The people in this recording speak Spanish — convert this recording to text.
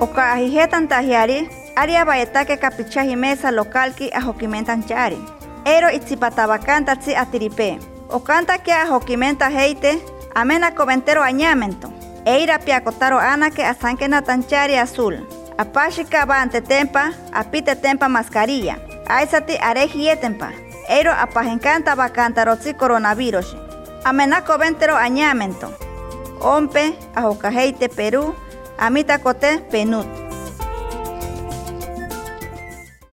Oka ajijetan tajiari, aria bayetake capichaji mesa localki ajokimentan chari. Ero itzipatabacan tzi atiripe. Okanta que ajokimenta heite, amena coventero añamento. Eira piacotaro anake asanke natanchari azul. Apashika ante tempa, apite tempa mascarilla. Aisati areji etempa. Eiro apajencanta bacantarotzi coronavirus. Amena coventero añamento. Ompe, ajocajeite Perú, amita cote penut.